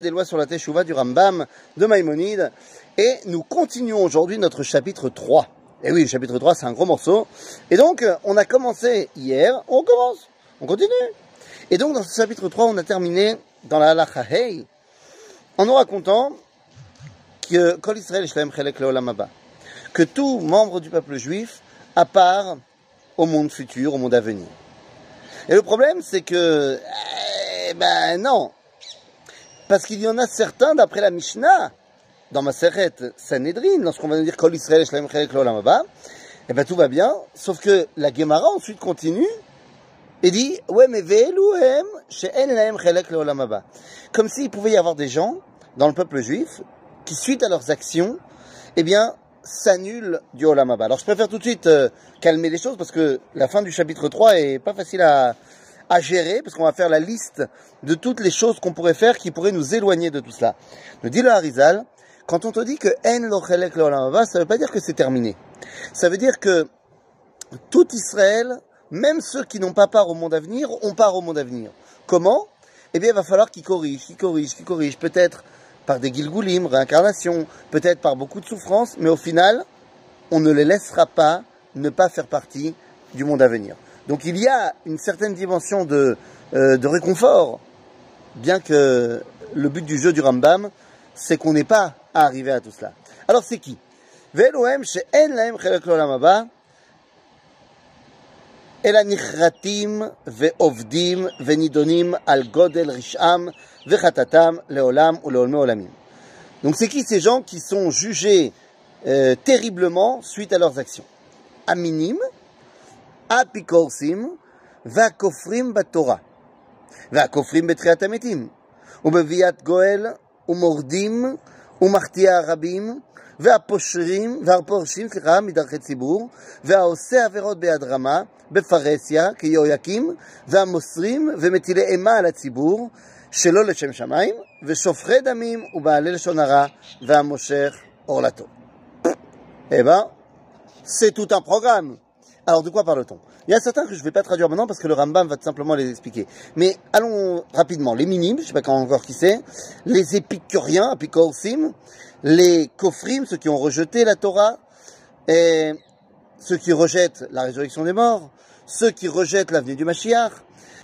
des lois sur la Teshuvah du Rambam de Maïmonide et nous continuons aujourd'hui notre chapitre 3. Et oui, le chapitre 3 c'est un gros morceau. Et donc on a commencé hier, on commence, on continue. Et donc dans ce chapitre 3 on a terminé dans la halacha Hey en nous racontant que Kol que tout membre du peuple juif a part au monde futur, au monde à venir. Et le problème c'est que, eh ben non, parce qu'il y en a certains, d'après la Mishnah, dans ma Maseret Sanhedrin, lorsqu'on va nous dire Kol Israël Chelek eh ben tout va bien, sauf que la Gemara ensuite continue et dit Ouais, mais Ve'eluhem She'en Lahem Chelek Comme s'il pouvait y avoir des gens dans le peuple juif qui, suite à leurs actions, eh bien, s'annulent du Olam Alors je préfère tout de suite euh, calmer les choses parce que la fin du chapitre 3 est pas facile à, à gérer, parce qu'on va faire la liste de toutes les choses qu'on pourrait faire qui pourraient nous éloigner de tout cela. Le dit le Harizal, quand on te dit que En lochelek ça ne veut pas dire que c'est terminé. Ça veut dire que tout Israël, même ceux qui n'ont pas part au monde à venir, ont part au monde à venir. Comment? Eh bien, il va falloir qu'ils corrigent, qu'ils corrigent, qu'ils corrigent. Peut-être par des gilgoulim, réincarnation, peut-être par beaucoup de souffrances, mais au final, on ne les laissera pas ne pas faire partie du monde à venir. Donc il y a une certaine dimension de, euh, de réconfort, bien que le but du jeu du Rambam, c'est qu'on n'est pas arrivé à tout cela. Alors c'est qui אלא נחרטים ועובדים ונידונים על גודל רשעם וחטאתם לעולם ולעולמי עולמים. Donc c'est qui ces gens qui sont jugés euh, terriblement suite à leurs actions Aminim, האפיקורסים והכופרים בתורה, והכופרים בתחיית המתים, ובביאת גואל, ומורדים, ומחטיאה רבים, והפושרים, והפורשים, סליחה, מדרכי ציבור, והעושה עבירות ביד רמה, בפרהסיה, כיהויקים, והמוסרים ומטילי אימה על הציבור, שלא לשם שמיים, ושופכי דמים ובעלי לשון הרע, והמושך עורלתו. Eh ben, c'est tout un programme. Alors de quoi parle-t-on? Il y a certains que je ne vais pas traduire maintenant parce que le Rambam va tout simplement les expliquer. Mais allons rapidement. Les minimes, je ne sais pas encore qui c'est, les épicuriens, apikorsim, les kofrim, ceux qui ont rejeté la Torah, et ceux qui rejettent la résurrection des morts, ceux qui rejettent l'avenir du Mashiach,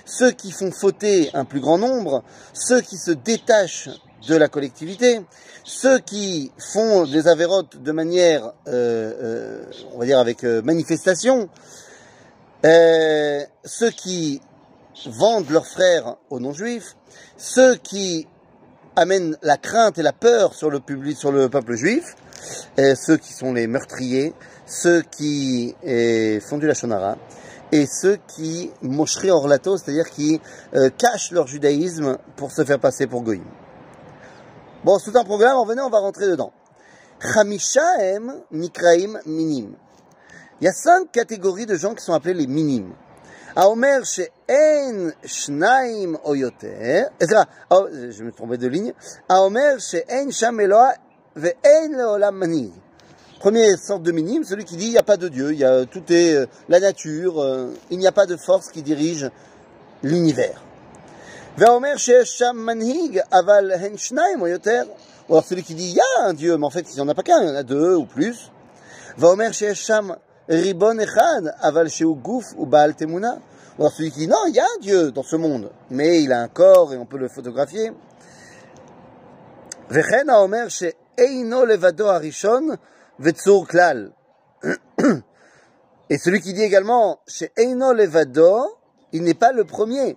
ceux qui font fauter un plus grand nombre, ceux qui se détachent de la collectivité, ceux qui font des avérotes de manière, euh, euh, on va dire avec euh, manifestation, ceux qui vendent leurs frères aux non-juifs, ceux qui amènent la crainte et la peur sur le peuple juif, ceux qui sont les meurtriers, ceux qui font du lachonara, et ceux qui moshri orlato, c'est-à-dire qui cachent leur judaïsme pour se faire passer pour goïm. Bon, c'est un programme, venait, on va rentrer dedans. Chamishaem Nikraim Minim. Il y a cinq catégories de gens qui sont appelés les minimes. Aomer she'en shnaim oyoter. Oh, je me trompais de ligne. Aomer she'en sham Eloa ve'en leolam mani. Première sorte de minime, celui qui dit il n'y a pas de Dieu, il y a, tout est euh, la nature, euh, il n'y a pas de force qui dirige l'univers. Vaomer Shesham Manhig, Aval Henshnaim ou Ou alors celui qui dit, il y a un Dieu, mais en fait, il n'y en a pas qu'un, il y en a deux ou plus. Vaomer Shesham Ribon Echad, Aval Sheu Gouf ou Baal Temuna. Ou alors celui qui dit, non, il y a un Dieu dans ce monde, mais il a un corps et on peut le photographier. Vechen Aomer Sheino Levado Harishon, Vetsur Klal. Et celui qui dit également, chez Eino Levado, il n'est pas le premier.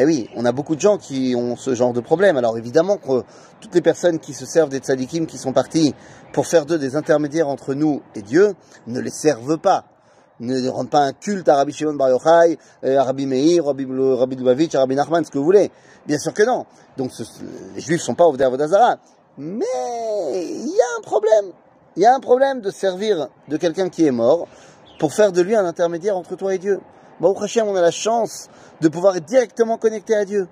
eh oui, on a beaucoup de gens qui ont ce genre de problème. Alors évidemment que toutes les personnes qui se servent des tzadikim, qui sont partis pour faire d'eux des intermédiaires entre nous et Dieu, ne les servent pas. ne rendent pas un culte à Rabbi Shimon Bar Yochai, euh, à Rabbi Meir, Rabbi, Rabbi Lubavitch, à Rabbi Nachman, ce que vous voulez. Bien sûr que non. Donc les juifs sont pas au Vodazara. Mais il y a un problème. Il y a un problème de servir de quelqu'un qui est mort pour faire de lui un intermédiaire entre toi et Dieu. Bon, au on a la chance de pouvoir être directement connecté à Dieu.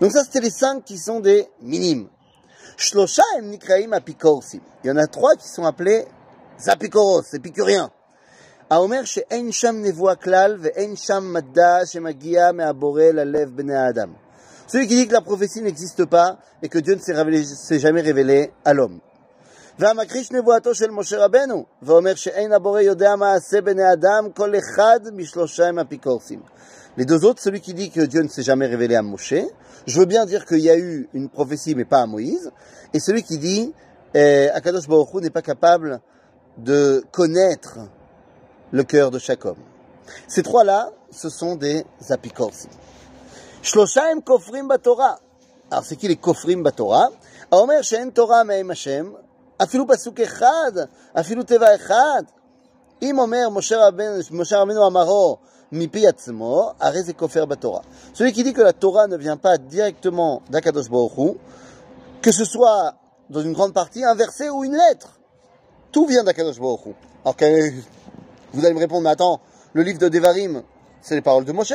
Donc ça, c'était les cinq qui sont des minimes. Shlosha nikraim apikorsim. Il y en a trois qui sont appelés apikoros, épicuriens. האומר שאין שם נבואה כלל ואין שם מדע שמגיע מהבורא ללב בני האדם. Celui qui dit que la prophétie n'existe pas et que Dieu ne s'est jamais révélé à l'homme. והמכחיש נבואתו של משה רבנו, ואומר שאין הבורא יודע מעשה בני אדם, כל אחד משלושה הם אפיקורסים. Les deux autres, celui qui dit que Dieu ne s'est jamais révélé à Moshe, je veux bien dire qu'il y a eu une prophétie mais pas à Moïse, et celui qui dit eh, Akadosh Baruch Hu n'est pas capable de connaître le cœur de chaque homme. Ces trois-là, ce sont des apikorsim. Shloshaim kofrim batora. Alors c'est qui les kofrim batora האומר שאין תורה מהם השם, אפילו פסוק אחד, אפילו טבע אחד. אם אומר משה רבנו, משה רבנו אמרו מפי עצמו, הרי זה כופר בתורה. Celui qui dit que la Torah ne vient pas directement d'Akadosh Baruch Hu, que ce soit dans une grande partie un verset ou une lettre, tout vient d'Akadosh Baruch Hu. Alors vous allez me répondre, mais attends, le livre de Devarim, c'est les paroles de Moshe.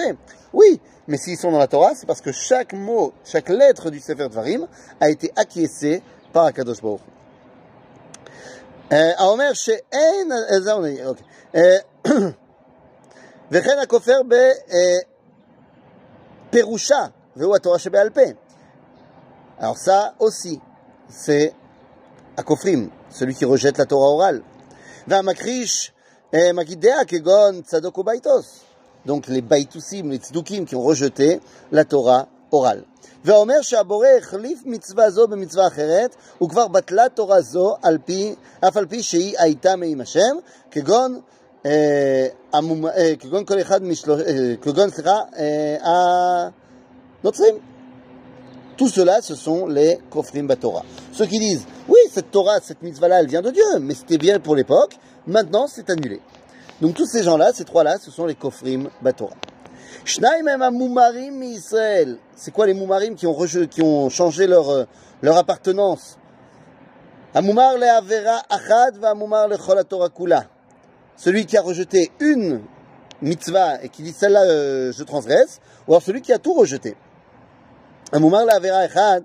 Oui, mais s'ils sont dans la Torah, c'est parce que chaque mot, chaque lettre du Sefer Devarim a été acquiescée par Akadosh Baruch Hu. האומר שאין, זהו, אוקיי. וכן הכופר בפירושה, והוא התורה שבעל פה. Alors ça aussi, c'est הכופרים, celui qui rejette la Torah orale. והמכחיש מגידיה כגון צדוק ובייטוס. Donc les baïtoussim, les tzdukim qui ont rejeté la Torah orale. ואומר שהבורא החליף מצווה זו במצווה אחרת, וכבר בטלה תורה זו על פי, אף על פי שהיא הייתה מעם השם, כגון, אה, המומ, אה, כגון כל אחד משלוש... אה, כגון, סליחה, הנוצרים. Tout cela, ce sont les kofrim Torah. Ceux qui disent, oui, cette Torah, cette mitzvah-là, elle vient de Dieu, mais c'était bien pour l'époque, maintenant c'est annulé. Donc tous ces gens-là, ces trois-là, ce sont les kofrim Batorah. C'est quoi les moumarim qui ont, qui ont changé leur, euh, leur appartenance? Amoumar le Avera Achad va Amoumar le Torah Kula. Celui qui a rejeté une mitzvah et qui dit celle-là euh, je transgresse, ou alors celui qui a tout rejeté. Amoumar le Avera Achad,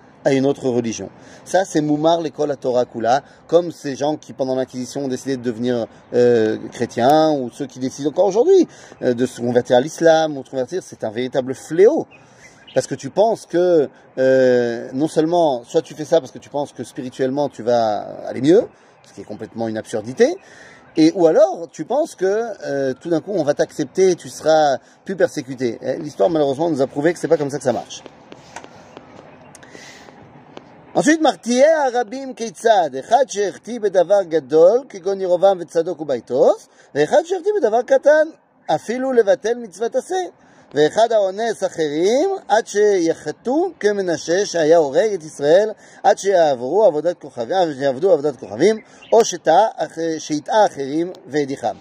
à une autre religion. Ça, c'est Moumar l'école à Torah Kula, comme ces gens qui, pendant l'Inquisition, ont décidé de devenir euh, chrétiens, ou ceux qui décident encore aujourd'hui euh, de se convertir à l'islam, ou de se convertir, c'est un véritable fléau parce que tu penses que euh, non seulement, soit tu fais ça parce que tu penses que spirituellement tu vas aller mieux, ce qui est complètement une absurdité, et ou alors tu penses que euh, tout d'un coup on va t'accepter et tu seras plus persécuté. L'histoire malheureusement nous a prouvé que c'est pas comme ça que ça marche ensuite, מרתיעי הרבים כיצד? אחד שהחטיא בדבר גדול, כגון ירובעם וצדוק ובייטוס, ואחד שהחטיא בדבר קטן, אפילו לבטל מצוות עשה. ואחד האונס אחרים עד שיחטאו כמנשה שהיה הורג את ישראל עד שיעברו עבודת כוכבים, שיעבדו עבודת כוכבים או שיטעה אחרים והדיחם.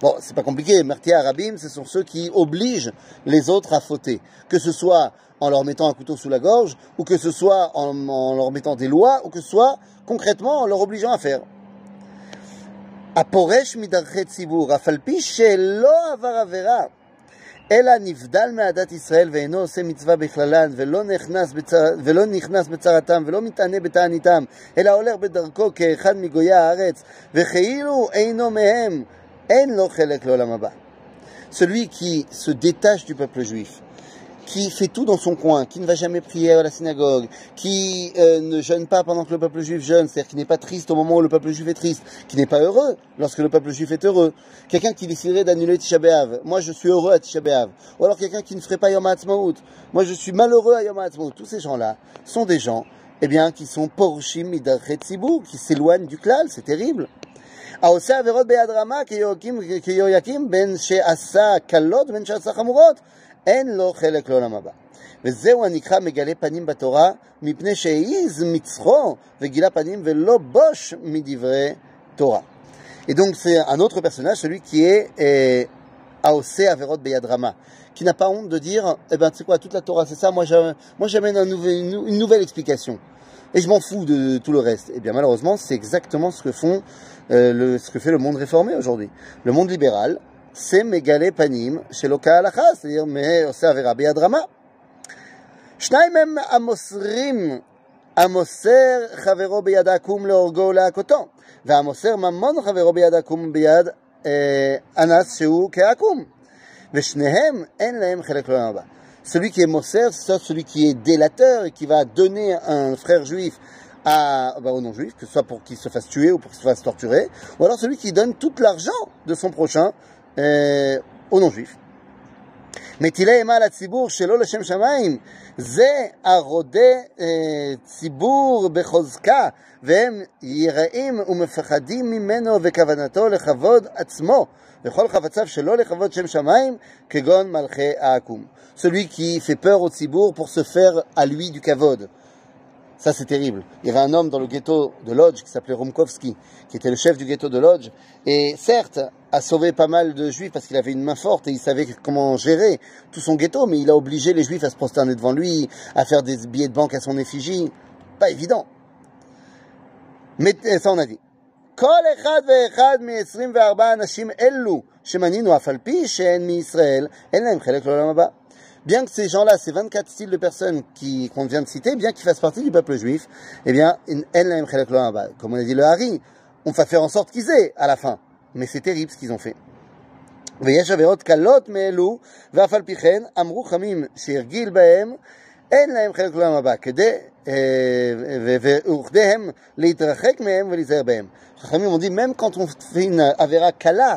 Bon, c'est pas compliqué. Martia Arabim, ce sont ceux qui obligent les autres à fauter. Que ce soit en leur mettant un couteau sous la gorge, ou que ce soit en, en leur mettant des lois, ou que ce soit concrètement en leur obligeant à faire. הפורש מדרכי ציבור, אף על פי שלא עבר עבירה, אלא נבדל מעדת ישראל ואינו עושה מצווה בכללן ולא נכנס, בצר... ולא נכנס בצרתם ולא מתענה בתעניתם אלא הולך בדרכו כאחד מגויי הארץ וכאילו אינו מהם אין לו חלק לעולם הבא. Celui qui se détache du peuple juif, qui fait tout dans son coin, qui ne va jamais prier à la synagogue, qui euh, ne jeûne pas pendant que le peuple juif jeûne, c'est-à-dire qui n'est pas triste au moment où le peuple juif est triste, qui n'est pas heureux lorsque le peuple juif est heureux. Quelqu'un qui déciderait d'annuler Tisha B'Av. Moi, je suis heureux à Tisha B'Av. Ou alors quelqu'un qui ne ferait pas Yom HaAtzmaut. Moi, je suis malheureux à Yom HaAtzmaut. Tous ces gens-là sont des gens, eh bien, qui sont porushim midachet qui s'éloignent du klal. C'est terrible. העושה עבירות ביד רמה כיהויקים בין שעשה קלות ובין שעשה חמורות אין לו חלק לעולם הבא. וזהו הנקרא מגלה פנים בתורה, מפני שהעיז מצחו וגילה פנים ולא בוש מדברי תורה. Et donc c'est un autre personnage, celui qui est eh, Aosé Averot Beyad Rama, qui n'a pas honte de dire, eh ben tu sais quoi, toute la Torah c'est ça, moi j'amène un nouvel, une, une nouvelle explication. Et je m'en fous de tout le reste. Et bien malheureusement, c'est exactement ce que font, euh, le, ce que fait le monde réformé aujourd'hui. Le monde libéral, c'est Megale Panim chez Loka Halacha, c'est-à-dire mais עושה עבירה ביד רמה. שניים הם המוסרים, המוסר חברו ביד עקום להורגו ולהכותו, והמוסר ממון חברו ביד עקום ביד אה, אנס שהוא כעקום. ושניהם אין להם חלק לעולם הבא. Celui qui est Moser, c'est celui qui est délateur et qui va donner un frère juif à, bah, au non-juif, que ce soit pour qu'il se fasse tuer ou pour qu'il se fasse torturer, ou alors celui qui donne tout l'argent de son prochain euh, aux non-juifs. מטילי אימה לציבור שלא לשם שמיים, זה הרודה ציבור בחוזקה, והם יראים ומפחדים ממנו וכוונתו לכבוד עצמו, וכל חפציו שלא לכבוד שם שמיים, כגון מלכי העקום. Celui qui fait peur au ציבור pour se faire à lui du kavod. Ça, c'est terrible. Il y avait un homme dans le ghetto de Lodz qui s'appelait Romkowski, qui était le chef du ghetto de Lodz, et certes, a sauvé pas mal de juifs parce qu'il avait une main forte et il savait comment gérer tout son ghetto, mais il a obligé les juifs à se prosterner devant lui, à faire des billets de banque à son effigie. Pas évident. Mais ça, on a dit. כל אחד ואחד מ-24 אנשים אלו שמנינו אף על פי שאין מישראל, אין להם חלק לעולם הבא bien que ces gens-là, ces 24 styles de personnes qui, qu'on vient de citer, bien qu'ils fassent partie du peuple juif, eh bien, comme on a dit le Hari, on va faire en sorte qu'ils aient à la fin. Mais c'est terrible ce qu'ils ont fait. ויש עבירות קלות מאלו, ואף על פי כן אמרו חמים שהרגיל בהם, אין להם חלק לעולם הבא, כדי, וכדיהם להתרחק מהם ולהיזהר בהם. חכמים אומרים, même quand on fait une עבירה קלה,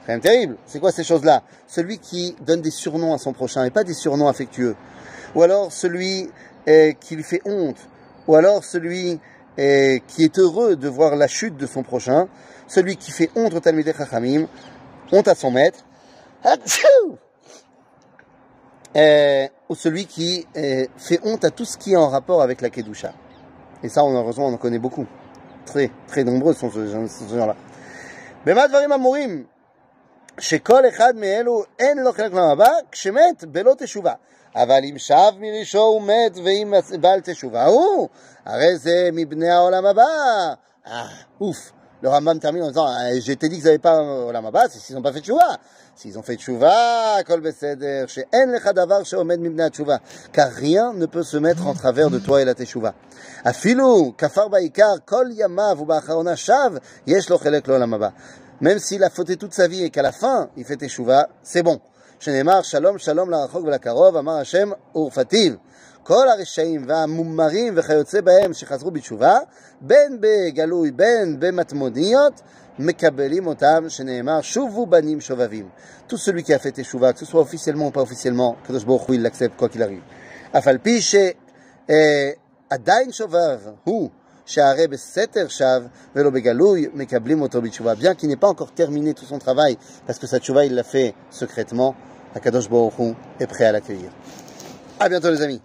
C'est quand même terrible. C'est quoi ces choses-là? Celui qui donne des surnoms à son prochain et pas des surnoms affectueux. Ou alors celui eh, qui lui fait honte. Ou alors celui eh, qui est heureux de voir la chute de son prochain. Celui qui fait honte au Talmudé Chachamim, honte à son maître. Eh, ou celui qui fait honte à tout ce qui est en rapport avec la Kedusha. Et ça, heureusement, on en connaît beaucoup. Très, très nombreux sont ce genre-là. שכל אחד מאלו אין לו חלק לעולם הבא, כשמת בלא תשובה. אבל אם שב מראשו הוא מת, ואם בעל תשובה הוא, הרי זה מבני העולם הבא. אה, אוף. Le Rambam termine en disant Je t'ai dit qu'ils n'avaient pas Olam Abba, c'est s'ils n'ont pas fait Tchouva. S'ils ont fait Tchouva, Kol Beseder, She'en lecha davar she'omed mibnei Tchouva. Car rien ne peut se mettre en travers de toi et la Tchouva. Afilu, kafar ba'ikar, kol yamav ou ba'acharona shav, yesh lo chelek lo Olam Abba même s'il a fauté toute sa vie et qu'à la fin il fait teshuva, c'est bon. שנאמר שלום שלום לרחוק ולקרוב, אמר השם ורפתיו. כל הרשעים והמומרים וכיוצא בהם שחזרו בתשובה, בין בגלוי בין במטמוניות, מקבלים אותם, שנאמר שובו בנים שובבים. Tout celui qui a fait teshuva, que ce soit officiellement ou pas officiellement, הקדוש ברוך הוא il l'accepte quoi qu'il arrive. אף על פי שעדיין שובב הוא Bien qu'il n'ait pas encore terminé tout son travail, parce que sa tchouva, il l'a fait secrètement, Akadosh Baruch Hu est prêt à l'accueillir. À bientôt les amis.